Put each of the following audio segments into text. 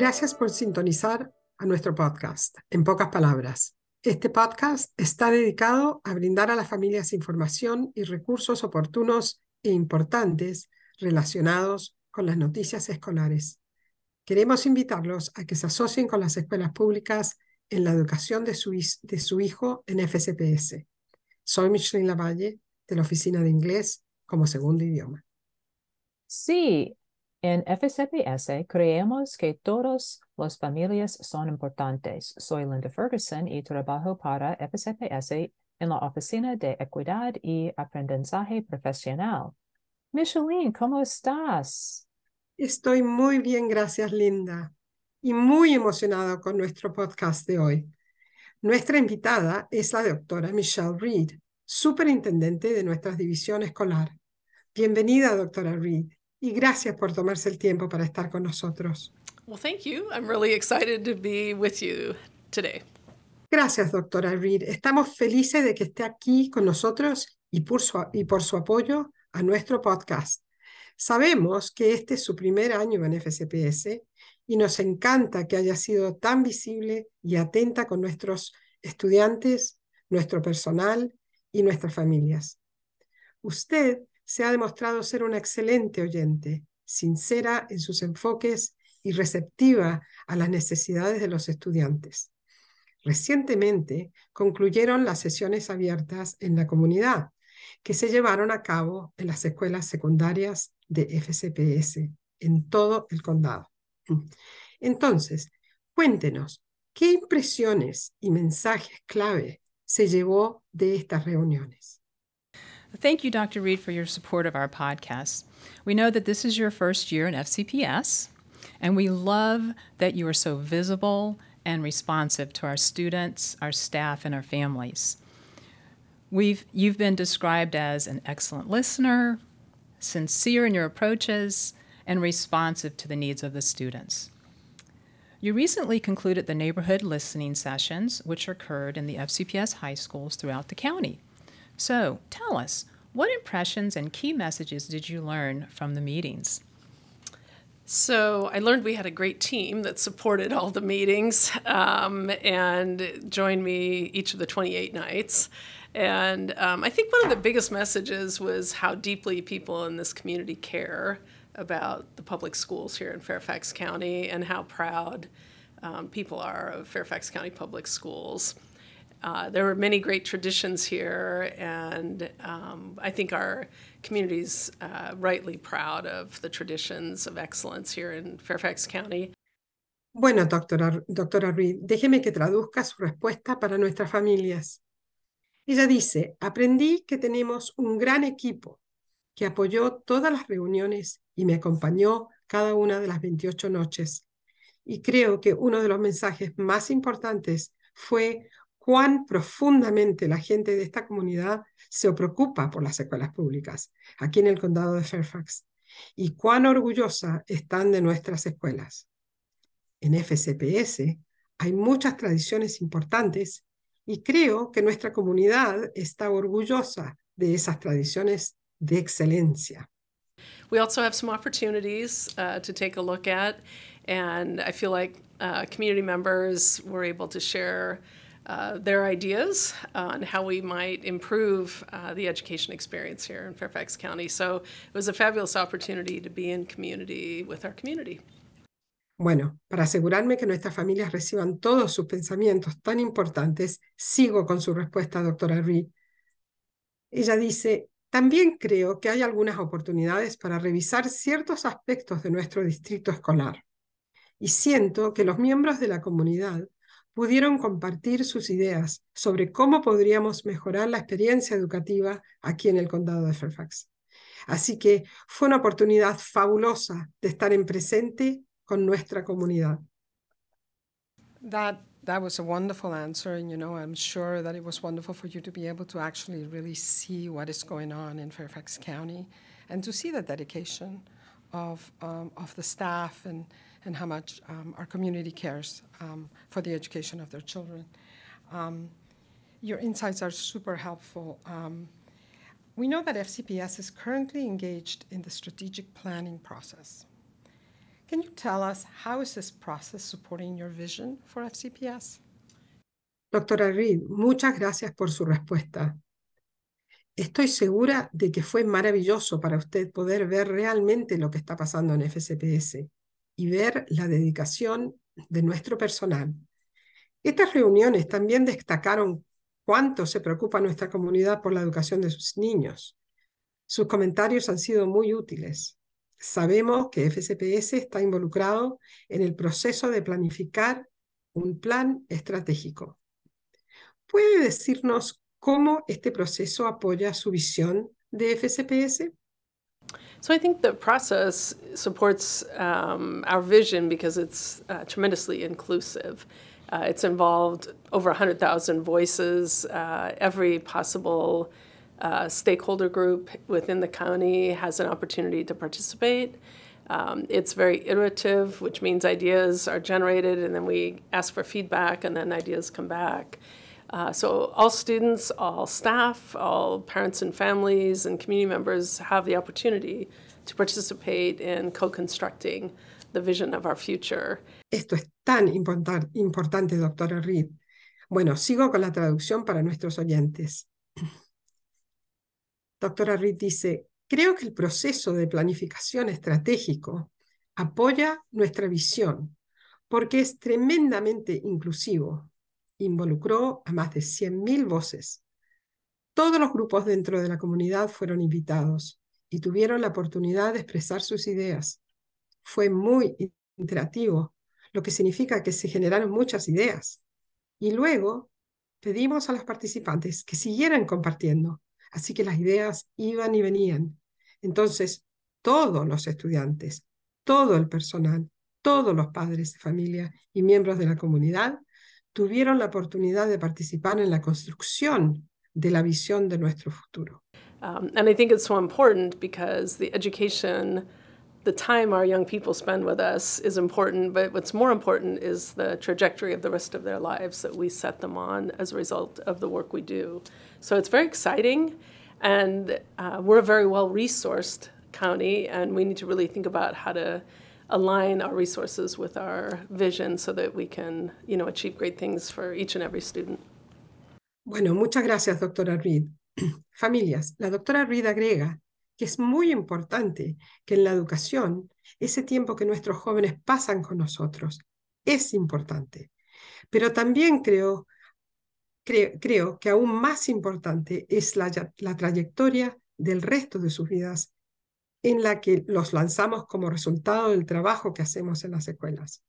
Gracias por sintonizar a nuestro podcast. En pocas palabras, este podcast está dedicado a brindar a las familias información y recursos oportunos e importantes relacionados con las noticias escolares. Queremos invitarlos a que se asocien con las escuelas públicas en la educación de su, de su hijo en FCPS. Soy Michelle Lavalle, de la Oficina de Inglés como Segundo Idioma. Sí, en FCPS creemos que todas las familias son importantes. Soy Linda Ferguson y trabajo para FCPS en la Oficina de Equidad y Aprendizaje Profesional. Micheline, ¿cómo estás? Estoy muy bien, gracias Linda, y muy emocionada con nuestro podcast de hoy. Nuestra invitada es la doctora Michelle Reed, superintendente de nuestra división escolar. Bienvenida, doctora Reed y gracias por tomarse el tiempo para estar con nosotros. Well, thank you. I'm really excited to be with you today. Gracias, doctora Reed. Estamos felices de que esté aquí con nosotros y por, su, y por su apoyo a nuestro podcast. Sabemos que este es su primer año en FCPS y nos encanta que haya sido tan visible y atenta con nuestros estudiantes, nuestro personal y nuestras familias. Usted se ha demostrado ser una excelente oyente, sincera en sus enfoques y receptiva a las necesidades de los estudiantes. Recientemente concluyeron las sesiones abiertas en la comunidad que se llevaron a cabo en las escuelas secundarias de FCPS en todo el condado. Entonces, cuéntenos, ¿qué impresiones y mensajes clave se llevó de estas reuniones? Thank you, Dr. Reed, for your support of our podcast. We know that this is your first year in FCPS, and we love that you are so visible and responsive to our students, our staff, and our families. We've, you've been described as an excellent listener, sincere in your approaches, and responsive to the needs of the students. You recently concluded the neighborhood listening sessions, which occurred in the FCPS high schools throughout the county. So tell us, what impressions and key messages did you learn from the meetings? So I learned we had a great team that supported all the meetings um, and joined me each of the 28 nights. And um, I think one of the biggest messages was how deeply people in this community care about the public schools here in Fairfax County and how proud um, people are of Fairfax County Public Schools. Uh, there were many great traditions here, and um, I think our community is uh, rightly proud of the traditions of excellence here in Fairfax County. Bueno, doctora, doctora Reed, déjeme que traduzca su respuesta para nuestras familias. Ella dice, aprendí que tenemos un gran equipo que apoyó todas las reuniones y me acompañó cada una de las 28 noches. Y creo que uno de los mensajes más importantes fue cuán profundamente la gente de esta comunidad se preocupa por las escuelas públicas aquí en el condado de Fairfax y cuán orgullosa están de nuestras escuelas. En FCPS hay muchas tradiciones importantes y creo que nuestra comunidad está orgullosa de esas tradiciones de excelencia. We also have some opportunities uh, to take a look at, and I feel like uh, community members were able to share uh, their ideas on how we might improve uh, the education experience here in Fairfax County. So it was a fabulous opportunity to be in community with our community. Bueno, para asegurarme que nuestras familias reciban todos sus pensamientos tan importantes, sigo con su respuesta, doctora Reed. Ella dice, también creo que hay algunas oportunidades para revisar ciertos aspectos de nuestro distrito escolar. Y siento que los miembros de la comunidad pudieron compartir sus ideas sobre cómo podríamos mejorar la experiencia educativa aquí en el condado de Fairfax. Así que fue una oportunidad fabulosa de estar en presente con nuestra comunidad. That that was a wonderful answer, and you know, I'm sure that it was wonderful for you to be able to actually really see what is going on in Fairfax County, and to see the dedication of um, of the staff and and how much um, our community cares um, for the education of their children. Um, your insights are super helpful. Um, we know that FCPS is currently engaged in the strategic planning process. Can you tell us how is this process supporting your vision for FCPS? Doctora Reed, muchas gracias por su respuesta. Estoy segura de que fue maravilloso para usted poder ver realmente lo que está pasando en FCPS y ver la dedicación de nuestro personal. Estas reuniones también destacaron cuánto se preocupa nuestra comunidad por la educación de sus niños. Sus comentarios han sido muy útiles. Sabemos que FCPS está involucrado en el proceso de planificar un plan estratégico. ¿Puede decirnos cómo este proceso apoya su visión de FCPS? So I think the process supports um, our vision because it's uh, tremendously inclusive. Uh, it's involved over 100,000 voices, uh, every possible uh, stakeholder group within the county has an opportunity to participate. Um, it's very iterative, which means ideas are generated and then we ask for feedback and then ideas come back. Uh, so all students, all staff, all parents and families and community members have the opportunity to participate in co-constructing the vision of our future. Esto es tan importante, doctora Reed. Bueno, sigo con la traducción para nuestros oyentes. Doctora Reed dice, creo que el proceso de planificación estratégico apoya nuestra visión porque es tremendamente inclusivo. Involucró a más de 100.000 voces. Todos los grupos dentro de la comunidad fueron invitados y tuvieron la oportunidad de expresar sus ideas. Fue muy interactivo, lo que significa que se generaron muchas ideas. Y luego pedimos a los participantes que siguieran compartiendo Así que las ideas iban y venían. Entonces, todos los estudiantes, todo el personal, todos los padres de familia y miembros de la comunidad tuvieron la oportunidad de participar en la construcción de la visión de nuestro futuro. Um, and I think it's so important because the education, the time our young people spend with us is important, but what's more important is the trajectory of the rest of their lives that we set them on as a result of the work we do. So it's very exciting, and uh, we're a very well resourced county, and we need to really think about how to align our resources with our vision so that we can, you know, achieve great things for each and every student. Bueno, muchas gracias, doctora Reed. Familias, la doctora Reed agrega que es muy importante que en la educación ese tiempo que nuestros jóvenes pasan con nosotros es importante. Pero también creo creo, que aún más importante es la, la trayectoria del resto de sus vidas en la que los lanzamos como resultado del trabajo que hacemos en las escuelas.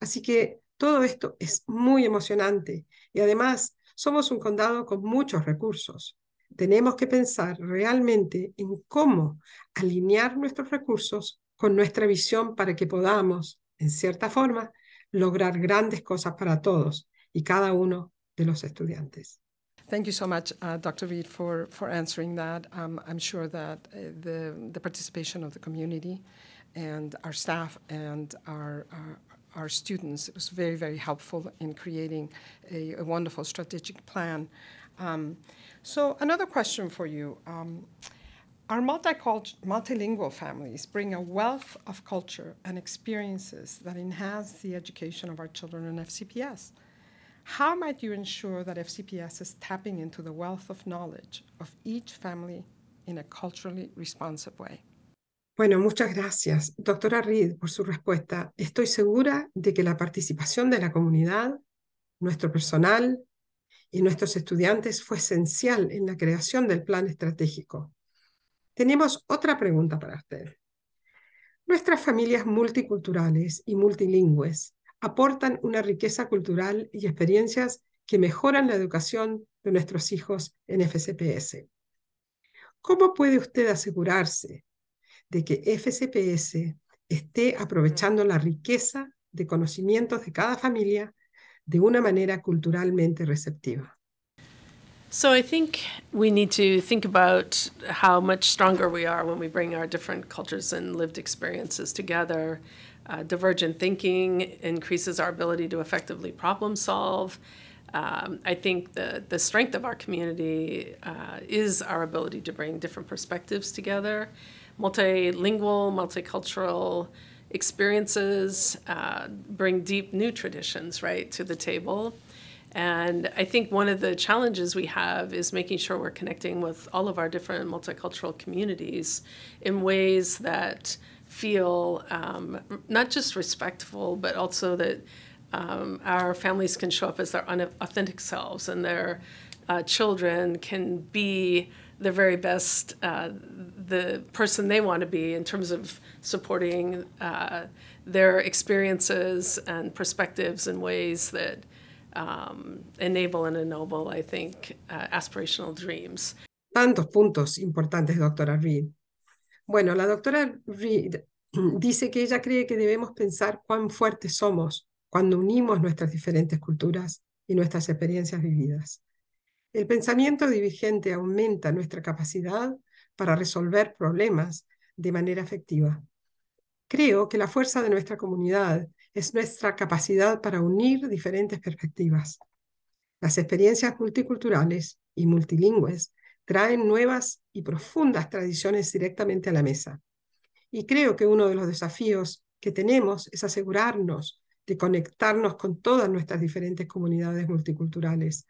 Así que todo esto es muy emocionante y además somos un condado con muchos recursos. Tenemos que pensar realmente en cómo alinear nuestros recursos con nuestra visión para que podamos, en cierta forma, lograr grandes cosas para todos y cada uno de los estudiantes. Thank you so much, uh, Dr. Reed, for, for answering that. Um, I'm sure that uh, the, the participation of the community and our staff and our, our, our students was very, very helpful in creating a, a wonderful strategic plan. Um, so another question for you. Um, our multilingual families bring a wealth of culture and experiences that enhance the education of our children in FCPS. How might you ensure that FCPS is tapping into the wealth of knowledge of each family in a culturally responsive way? Bueno, muchas gracias, doctora Reed, por su respuesta. Estoy segura de que la participación de la comunidad, nuestro personal y nuestros estudiantes fue esencial en la creación del plan estratégico. Tenemos otra pregunta para usted. Nuestras familias multiculturales y multilingües aportan una riqueza cultural y experiencias que mejoran la educación de nuestros hijos en FCPS. ¿Cómo puede usted asegurarse de que FCPS esté aprovechando la riqueza de conocimientos de cada familia de una manera culturalmente receptiva? So I think we need to think about how much stronger we are when we bring our different cultures and lived experiences together Uh, divergent thinking increases our ability to effectively problem solve. Um, I think the, the strength of our community uh, is our ability to bring different perspectives together. Multilingual, multicultural experiences uh, bring deep new traditions, right, to the table. And I think one of the challenges we have is making sure we're connecting with all of our different multicultural communities in ways that feel um, not just respectful, but also that um, our families can show up as their authentic selves and their uh, children can be the very best, uh, the person they want to be in terms of supporting uh, their experiences and perspectives in ways that um, enable and ennoble, I think, uh, aspirational dreams. Tantos puntos importantes, doctora Reed. Bueno, la doctora Reed dice que ella cree que debemos pensar cuán fuertes somos cuando unimos nuestras diferentes culturas y nuestras experiencias vividas. El pensamiento divergente aumenta nuestra capacidad para resolver problemas de manera efectiva. Creo que la fuerza de nuestra comunidad es nuestra capacidad para unir diferentes perspectivas. Las experiencias multiculturales y multilingües traen nuevas y profundas tradiciones directamente a la mesa. Y creo que uno de los desafíos que tenemos es asegurarnos de conectarnos con todas nuestras diferentes comunidades multiculturales,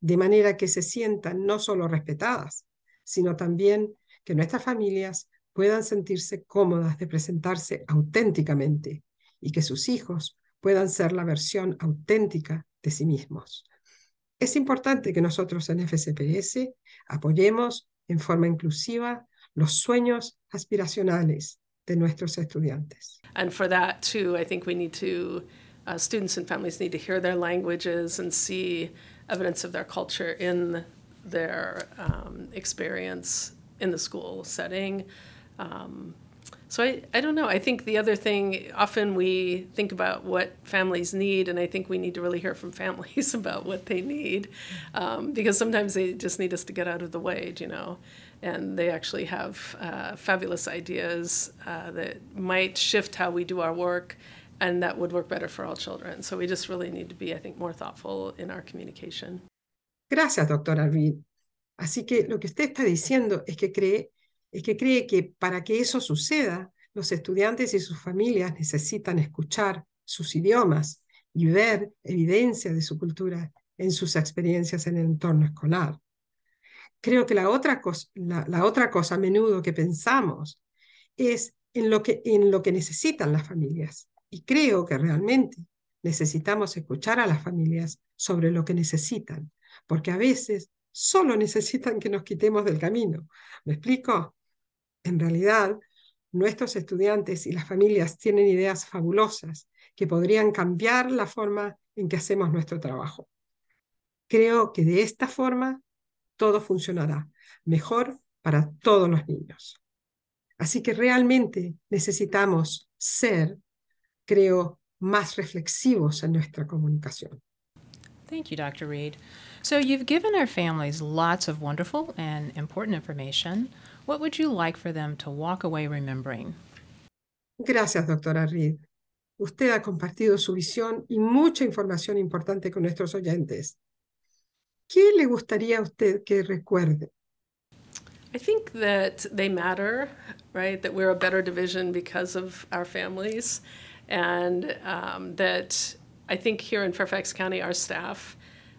de manera que se sientan no solo respetadas, sino también que nuestras familias puedan sentirse cómodas de presentarse auténticamente y que sus hijos puedan ser la versión auténtica de sí mismos. Es importante que nosotros en FCPS apoyemos en forma inclusiva los sueños aspiracionales de nuestros estudiantes. And for that too, I think we need to, uh, students and families need to hear their languages and see evidence of their culture in their um, experience in the school setting. Um, so I, I don't know. I think the other thing, often we think about what families need, and I think we need to really hear from families about what they need, um, because sometimes they just need us to get out of the way, you know, and they actually have uh, fabulous ideas uh, that might shift how we do our work, and that would work better for all children. So we just really need to be, I think, more thoughtful in our communication. Gracias, doctora Reed. Así que lo que usted está diciendo es que cree es que cree que para que eso suceda, los estudiantes y sus familias necesitan escuchar sus idiomas y ver evidencia de su cultura en sus experiencias en el entorno escolar. Creo que la otra cosa, la, otra cosa a menudo que pensamos es en lo, que, en lo que necesitan las familias. Y creo que realmente necesitamos escuchar a las familias sobre lo que necesitan, porque a veces solo necesitan que nos quitemos del camino. ¿Me explico? En realidad, nuestros estudiantes y las familias tienen ideas fabulosas que podrían cambiar la forma en que hacemos nuestro trabajo. Creo que de esta forma todo funcionará mejor para todos los niños. Así que realmente necesitamos ser, creo, más reflexivos en nuestra comunicación. Thank you, Dr. Reed. So you've given our families lots of wonderful and important information. What would you like for them to walk away remembering? Gracias, doctora Reed. Usted ha compartido su visión y mucha información importante con nuestros oyentes. ¿Qué le gustaría a usted que recuerde? I think that they matter, right? That we're a better division because of our families. And um, that I think here in Fairfax County, our staff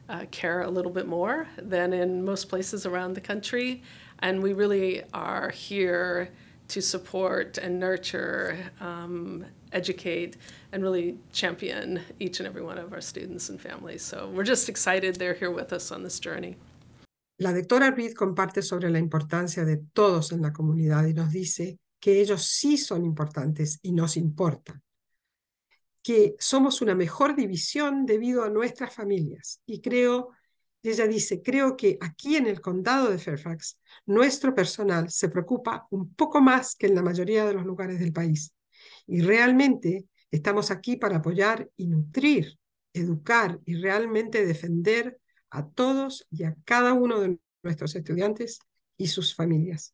uh, care a little bit more than in most places around the country. And we really are here to support and nurture, um, educate, and really champion each and every one of our students and families. So we're just excited they're here with us on this journey. La doctora Reed comparte sobre la importancia de todos en la comunidad y nos dice que ellos sí son importantes y nos importan, que somos una mejor división debido a nuestras familias. Y creo ella dice, creo que aquí en el condado de Fairfax, nuestro personal se preocupa un poco más que en la mayoría de los lugares del país. Y realmente estamos aquí para apoyar y nutrir, educar y realmente defender a todos y a cada uno de nuestros estudiantes y sus familias.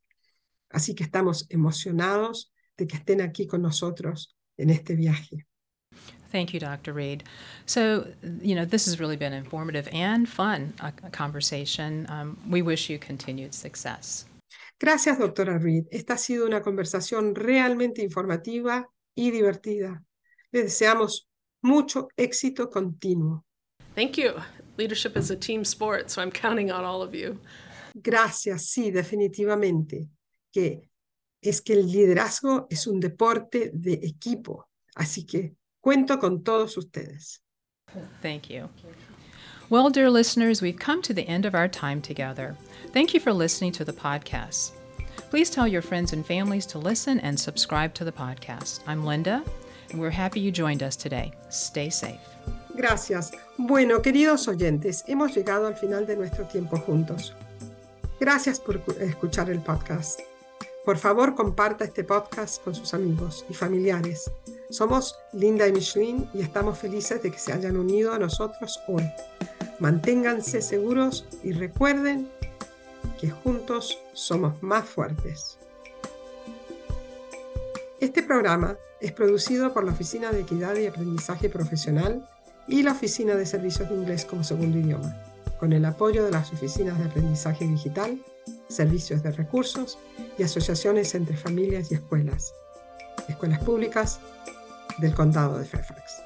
Así que estamos emocionados de que estén aquí con nosotros en este viaje. Thank you, Dr. Reed. So, you know, this has really been informative and fun a, a conversation. Um, we wish you continued success. Gracias, doctora Reed. Esta ha sido una conversación realmente informativa y divertida. Les deseamos mucho éxito continuo. Thank you. Leadership is a team sport, so I'm counting on all of you. Gracias, sí, definitivamente. Que es que el liderazgo es un deporte de equipo. Así que cuento con todos ustedes. Thank you. Well, dear listeners, we've come to the end of our time together. Thank you for listening to the podcast. Please tell your friends and families to listen and subscribe to the podcast. I'm Linda, and we're happy you joined us today. Stay safe. Gracias. Bueno, queridos oyentes, hemos llegado al final de nuestro tiempo juntos. Gracias por escuchar el podcast. Por favor, comparta este podcast con sus amigos y familiares. Somos Linda y Michelin y estamos felices de que se hayan unido a nosotros hoy. Manténganse seguros y recuerden que juntos somos más fuertes. Este programa es producido por la Oficina de Equidad y Aprendizaje Profesional y la Oficina de Servicios de Inglés como Segundo Idioma, con el apoyo de las oficinas de aprendizaje digital, servicios de recursos y asociaciones entre familias y escuelas, escuelas públicas del condado de Fairfax.